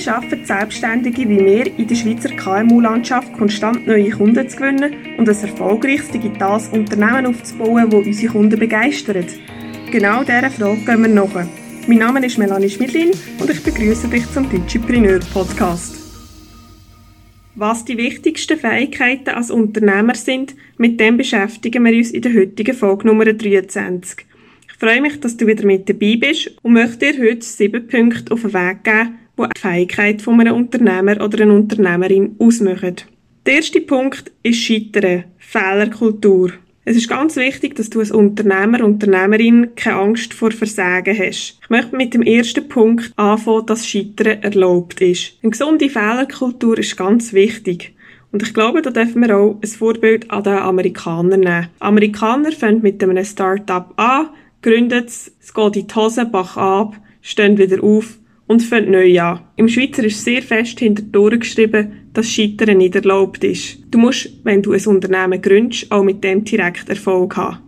Wie schaffen Selbstständige wie wir in der Schweizer KMU-Landschaft konstant neue Kunden zu gewinnen und ein erfolgreiches digitales Unternehmen aufzubauen, das unsere Kunden begeistert? Genau dieser Frage gehen wir nach. Mein Name ist Melanie Schmidlin und ich begrüße dich zum Digipreneur Podcast. Was die wichtigsten Fähigkeiten als Unternehmer sind, mit dem beschäftigen wir uns in der heutigen Folge Nummer 23. Ich freue mich, dass du wieder mit dabei bist und möchte dir heute sieben Punkte auf den Weg geben, die die Fähigkeit von einem Unternehmer oder einer Unternehmerin ausmachen. Der erste Punkt ist Scheitern, Fehlerkultur. Es ist ganz wichtig, dass du als Unternehmer, Unternehmerin keine Angst vor Versagen hast. Ich möchte mit dem ersten Punkt anfangen, dass Scheitern erlaubt ist. Eine gesunde Fehlerkultur ist ganz wichtig. Und ich glaube, da dürfen wir auch ein Vorbild an den Amerikanern nehmen. Amerikaner fangen mit einem Start-up an, gründet es, es geht in die Hose, Bach ab, stehen wieder auf und fangen neu an. Im Schweizer ist sehr fest hinter geschrieben, dass Scheitern nicht erlaubt ist. Du musst, wenn du ein Unternehmen gründest, auch mit dem direkt Erfolg haben.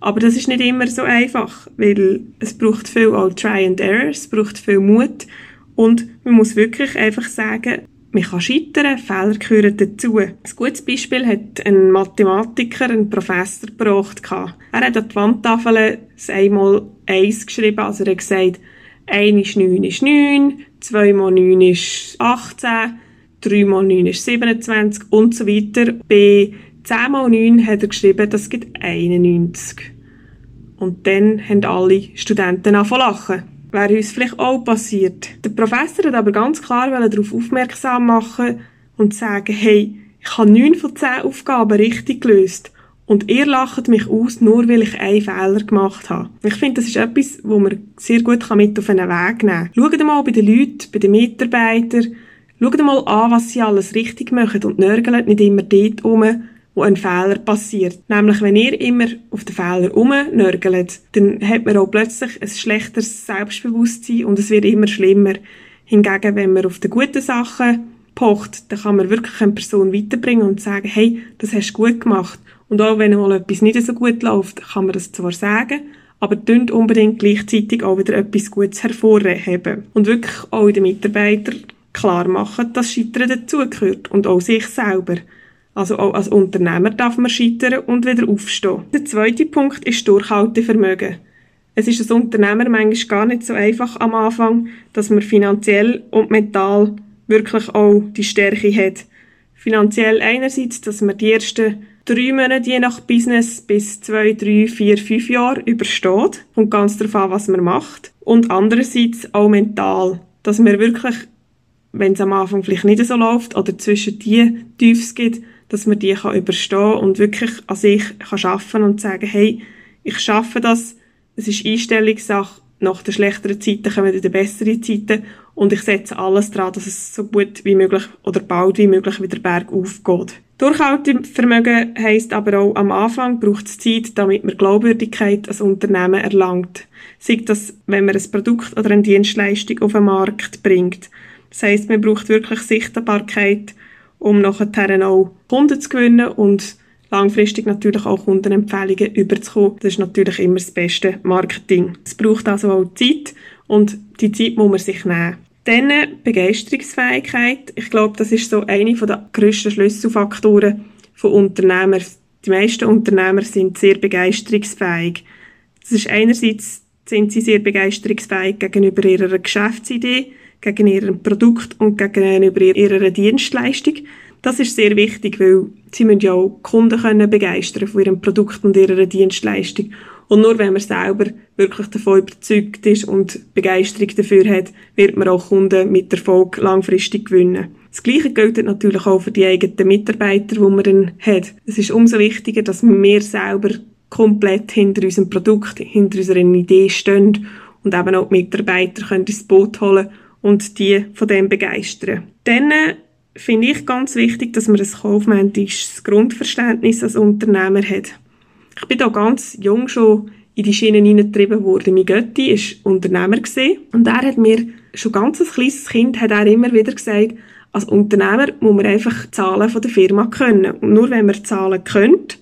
Aber das ist nicht immer so einfach, weil es braucht viel auch Try and Error, es braucht viel Mut und man muss wirklich einfach sagen, man kann scheitern, Fehler gehören dazu. Ein gutes Beispiel hat ein Mathematiker, ein Professor gebracht. Er hat an die Wandtafel einmal eins geschrieben, also er hat gesagt, 1 ist 9 ist 9, 2 mal 9 ist 18, 3 mal 9 ist 27 und so weiter. Bei 10 mal 9 hat er geschrieben, das gibt 91. Und dann haben alle Studenten angefangen lachen. Wäre uns vielleicht auch passiert. Der Professor hat aber ganz klar darauf aufmerksam machen und sagen, hey, ich habe 9 von 10 Aufgaben richtig gelöst. Und ihr lacht mich aus, nur weil ich einen Fehler gemacht habe. Ich finde, das ist etwas, wo man sehr gut mit auf einen Weg nehmen kann. Schaut mal bei den Leuten, bei den Mitarbeitern, schaut mal an, was sie alles richtig machen und nörgelt nicht immer dort um, wo ein Fehler passiert. Nämlich, wenn ihr immer auf den Fehler umnörgelt, dann hat man auch plötzlich ein schlechteres Selbstbewusstsein und es wird immer schlimmer. Hingegen, wenn man auf die guten Sachen pocht, dann kann man wirklich eine Person weiterbringen und sagen, hey, das hast du gut gemacht. Und auch wenn mal etwas nicht so gut läuft, kann man das zwar sagen, aber tönt unbedingt gleichzeitig auch wieder etwas Gutes hervorheben. Und wirklich auch den Mitarbeitern klar machen, dass Scheitern dazugehört und auch sich selber. Also auch als Unternehmer darf man scheitern und wieder aufstehen. Der zweite Punkt ist Durchhaltevermögen. Es ist als Unternehmer manchmal gar nicht so einfach am Anfang, dass man finanziell und mental wirklich auch die Stärke hat. Finanziell einerseits, dass man die ersten drei Monate je nach Business bis zwei, drei, vier, fünf Jahre übersteht. Und ganz darauf an, was man macht. Und andererseits auch mental, dass man wirklich, wenn es am Anfang vielleicht nicht so läuft oder zwischen die Tiefs gibt, dass man die kann überstehen und wirklich an sich kann schaffen und sagen, hey, ich schaffe das, es ist Einstellungssache, nach den schlechteren Zeiten kommen wieder bessere Zeiten und ich setze alles daran, dass es so gut wie möglich oder bald wie möglich wieder bergauf geht. Durchhaltevermögen heisst aber auch, am Anfang braucht es Zeit, damit man Glaubwürdigkeit als Unternehmen erlangt. Sei das, wenn man ein Produkt oder eine Dienstleistung auf den Markt bringt. Das heisst, man braucht wirklich Sichtbarkeit, um nachher auch Kunden zu gewinnen und langfristig natürlich auch Kundenempfehlungen überzukommen. Das ist natürlich immer das beste Marketing. Es braucht also auch Zeit und die Zeit muss man sich nehmen. Dann Begeisterungsfähigkeit. Ich glaube, das ist so eine der grössten Schlüsselfaktoren von Unternehmern. Die meisten Unternehmer sind sehr begeisterungsfähig. Das ist einerseits sind sie sehr begeisterungsfähig gegenüber ihrer Geschäftsidee, gegenüber ihrem Produkt und gegenüber ihrer Dienstleistung. Das ist sehr wichtig, weil sie müssen ja auch Kunden können begeistern von ihrem Produkt und ihrer Dienstleistung. Und nur wenn man selber wirklich davon überzeugt ist und Begeisterung dafür hat, wird man auch Kunden mit Erfolg langfristig gewinnen. Das Gleiche gilt natürlich auch für die eigenen Mitarbeiter, die man dann hat. Es ist umso wichtiger, dass wir selber komplett hinter unserem Produkt, hinter unserer Idee stehen und eben auch die Mitarbeiter können ins Boot holen und die von dem begeistern. Dann finde ich ganz wichtig, dass man ein kaufmännisches Grundverständnis als Unternehmer hat. Ich bin da ganz jung schon in die Schienen hineingetrieben worden. Mein Götti war Unternehmer und er hat mir schon ganz als kleines Kind hat er immer wieder gesagt, als Unternehmer muss man einfach Zahlen von der Firma können. Und nur wenn man Zahlen kennt,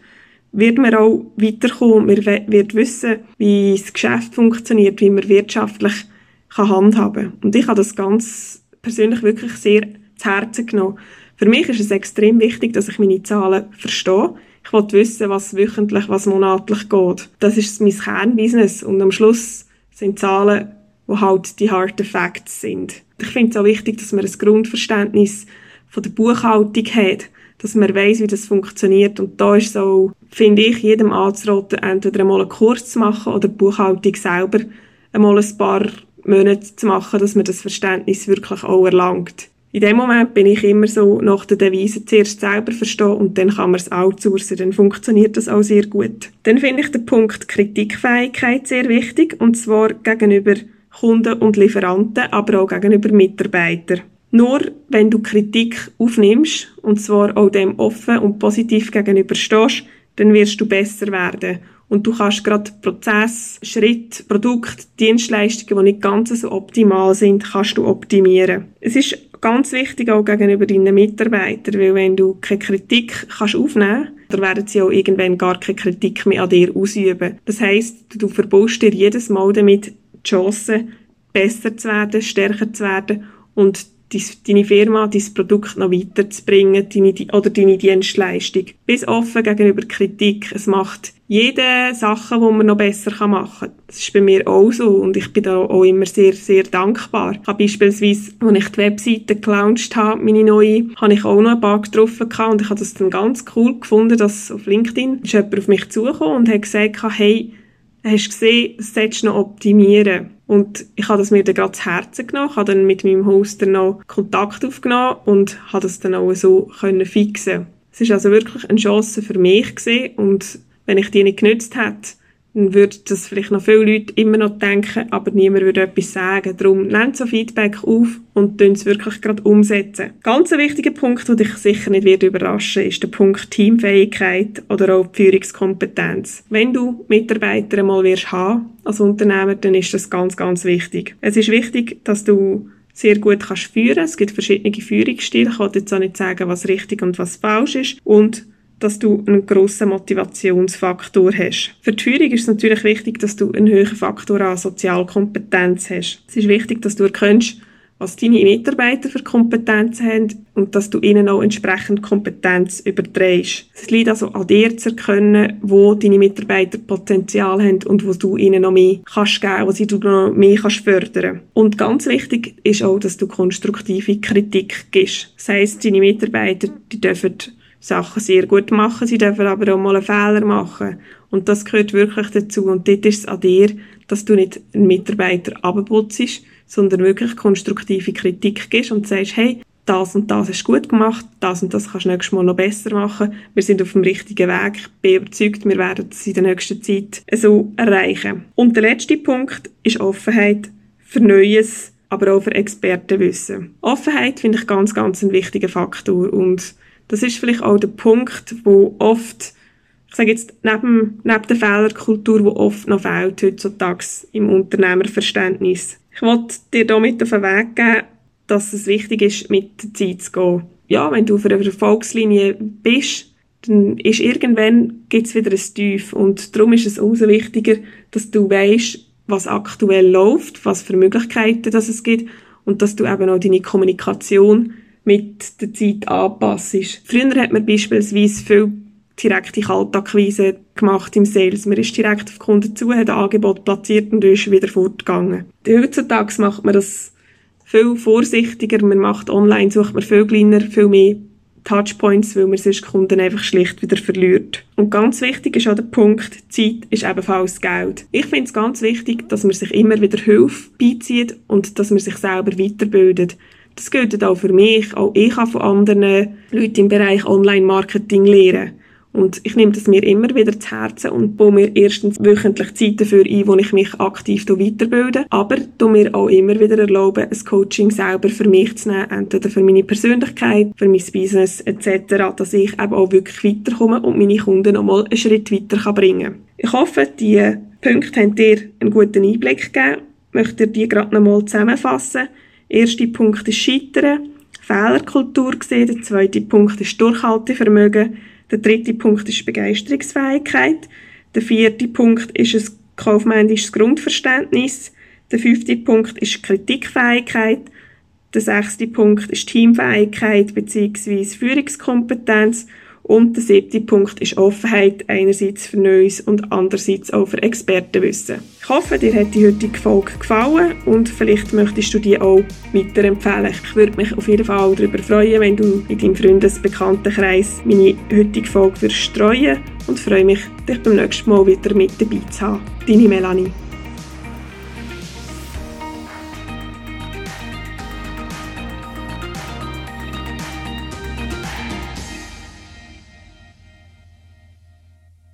wird man auch weiterkommen. Man wird wissen, wie das Geschäft funktioniert, wie man wirtschaftlich kann handhaben kann. Und ich habe das ganz persönlich wirklich sehr zu Herzen genommen. Für mich ist es extrem wichtig, dass ich meine Zahlen verstehe. Ich will wissen, was wöchentlich, was monatlich geht. Das ist mein Kernbusiness und am Schluss sind Zahlen, wo halt die harten Facts sind. Ich finde es auch wichtig, dass man ein Grundverständnis von der Buchhaltung hat, dass man weiß, wie das funktioniert. Und da ist so, finde ich, jedem anzuraten, entweder einmal einen Kurs zu machen oder die Buchhaltung selber einmal ein paar Monate zu machen, dass man das Verständnis wirklich auch erlangt. In dem Moment bin ich immer so nach der Devise zuerst selber verstehen und dann kann man es outsourcen. Dann funktioniert das auch sehr gut. Dann finde ich den Punkt Kritikfähigkeit sehr wichtig und zwar gegenüber Kunden und Lieferanten, aber auch gegenüber Mitarbeitern. Nur wenn du Kritik aufnimmst, und zwar auch dem offen und positiv gegenüberstehst, dann wirst du besser werden. Und du kannst gerade Prozess, Schritt, Produkt, Dienstleistungen, die nicht ganz so optimal sind, kannst du optimieren. Es ist ganz wichtig auch gegenüber deinen Mitarbeitern, weil wenn du keine Kritik kannst aufnehmen dann werden sie auch irgendwann gar keine Kritik mehr an dir ausüben. Das heisst, du verbaust dir jedes Mal damit die Chance, besser zu werden, stärker zu werden und deine Firma, dein Produkt noch weiterzubringen deine, oder deine Dienstleistung. Bis offen gegenüber Kritik. Es macht jede Sache, die man noch besser machen kann. Das ist bei mir auch so und ich bin da auch immer sehr, sehr dankbar. Ich habe beispielsweise, als ich die Webseite gelauncht habe, meine neue, habe ich auch noch einen Bug getroffen und ich habe das dann ganz cool gefunden, dass auf LinkedIn ist jemand auf mich zugekommen und hat gesagt, hey, hast gesehen, das solltest du noch optimieren. Und ich habe das mir dann gerade zu Herzen genommen, habe dann mit meinem Hoster noch Kontakt aufgenommen und habe das dann auch so können fixen. Es ist also wirklich eine Chance für mich gesehen und wenn ich die nicht genützt hätte, dann würde das vielleicht noch viele Leute immer noch denken, aber niemand würde etwas sagen. Darum nehmt so Feedback auf und es wirklich gerade umsetzen. Ganz ein wichtiger Punkt, der dich sicher nicht wird überraschen, ist der Punkt Teamfähigkeit oder auch Führungskompetenz. Wenn du Mitarbeiter einmal wirst haben als Unternehmer, dann ist das ganz, ganz wichtig. Es ist wichtig, dass du sehr gut kannst führen. Es gibt verschiedene Führungsstile. Ich kann jetzt auch nicht sagen, was richtig und was falsch ist. Und dass du einen grossen Motivationsfaktor hast. Für die Führung ist es natürlich wichtig, dass du einen hohen Faktor an Sozialkompetenz hast. Es ist wichtig, dass du erkennst, was deine Mitarbeiter für Kompetenzen haben und dass du ihnen auch entsprechend Kompetenz überträgst. Es liegt also an dir zu erkennen, wo deine Mitarbeiter Potenzial haben und wo du ihnen noch mehr kannst geben, wo sie du noch mehr kannst fördern. Und ganz wichtig ist auch, dass du konstruktive Kritik gibst. Das heisst, deine Mitarbeiter, die dürfen Sachen sehr gut machen, sie dürfen aber auch mal einen Fehler machen. Und das gehört wirklich dazu. Und dort ist es an dir, dass du nicht einen Mitarbeiter abputzt, sondern wirklich konstruktive Kritik gibst und sagst, hey, das und das hast du gut gemacht, das und das kannst du nächstes Mal noch besser machen. Wir sind auf dem richtigen Weg. Ich bin überzeugt, wir werden es in der nächsten Zeit so erreichen. Und der letzte Punkt ist Offenheit für Neues, aber auch für Expertenwissen. Offenheit finde ich ganz, ganz ein wichtiger Faktor und das ist vielleicht auch der Punkt, wo oft, ich sage jetzt, neben, neben der Fehlerkultur, wo oft noch fehlt heutzutage im Unternehmerverständnis. Ich wollte dir damit auf den Weg geben, dass es wichtig ist, mit der Zeit zu gehen. Ja, wenn du auf einer Erfolgslinie bist, dann ist irgendwann gibt's wieder ein Tief. Und darum ist es umso wichtiger, dass du weißt, was aktuell läuft, was für Möglichkeiten das es gibt und dass du eben auch deine Kommunikation mit der Zeit anpasst. Früher hat man beispielsweise viel direkte Kaltakquise gemacht im Sales. Man ist direkt auf Kunden zu, hat ein Angebot platziert und ist wieder fortgegangen. Heutzutage macht man das viel vorsichtiger. Man macht online, sucht man viel kleiner, viel mehr Touchpoints, weil man sonst Kunden einfach schlicht wieder verliert. Und ganz wichtig ist auch der Punkt, Zeit ist ebenfalls Geld. Ich finde es ganz wichtig, dass man sich immer wieder Hilfe beizieht und dass man sich selber weiterbildet. Das gilt auch für mich. Auch ich habe von anderen Leuten im Bereich Online-Marketing lernen. Und ich nehme das mir immer wieder zu Herzen und baue mir erstens wöchentlich Zeit dafür ein, wo ich mich aktiv weiterbilde, aber tu mir auch immer wieder erlauben, ein Coaching selber für mich zu nehmen, entweder für meine Persönlichkeit, für mein Business etc., dass ich eben auch wirklich weiterkomme und meine Kunden noch mal einen Schritt weiter bringen kann. Ich hoffe, diese Punkte haben dir einen guten Einblick gegeben. Ich möchte dir die gerade noch mal zusammenfassen. Erster Punkt ist Scheitern, Fehlerkultur gesehen. Der zweite Punkt ist Durchhaltevermögen. Der dritte Punkt ist Begeisterungsfähigkeit. Der vierte Punkt ist ein kaufmännisches Grundverständnis. Der fünfte Punkt ist Kritikfähigkeit. Der sechste Punkt ist Teamfähigkeit bzw. Führungskompetenz. Und der siebte Punkt ist Offenheit, einerseits für Neues und andererseits auch für Expertenwissen. Ich hoffe, dir hat die heutige Folge gefallen und vielleicht möchtest du die auch weiterempfehlen. Ich würde mich auf jeden Fall darüber freuen, wenn du in deinem Freundesbekanntenkreis meine heutige Folge streuen und freue mich, dich beim nächsten Mal wieder mit dabei zu haben. Deine Melanie.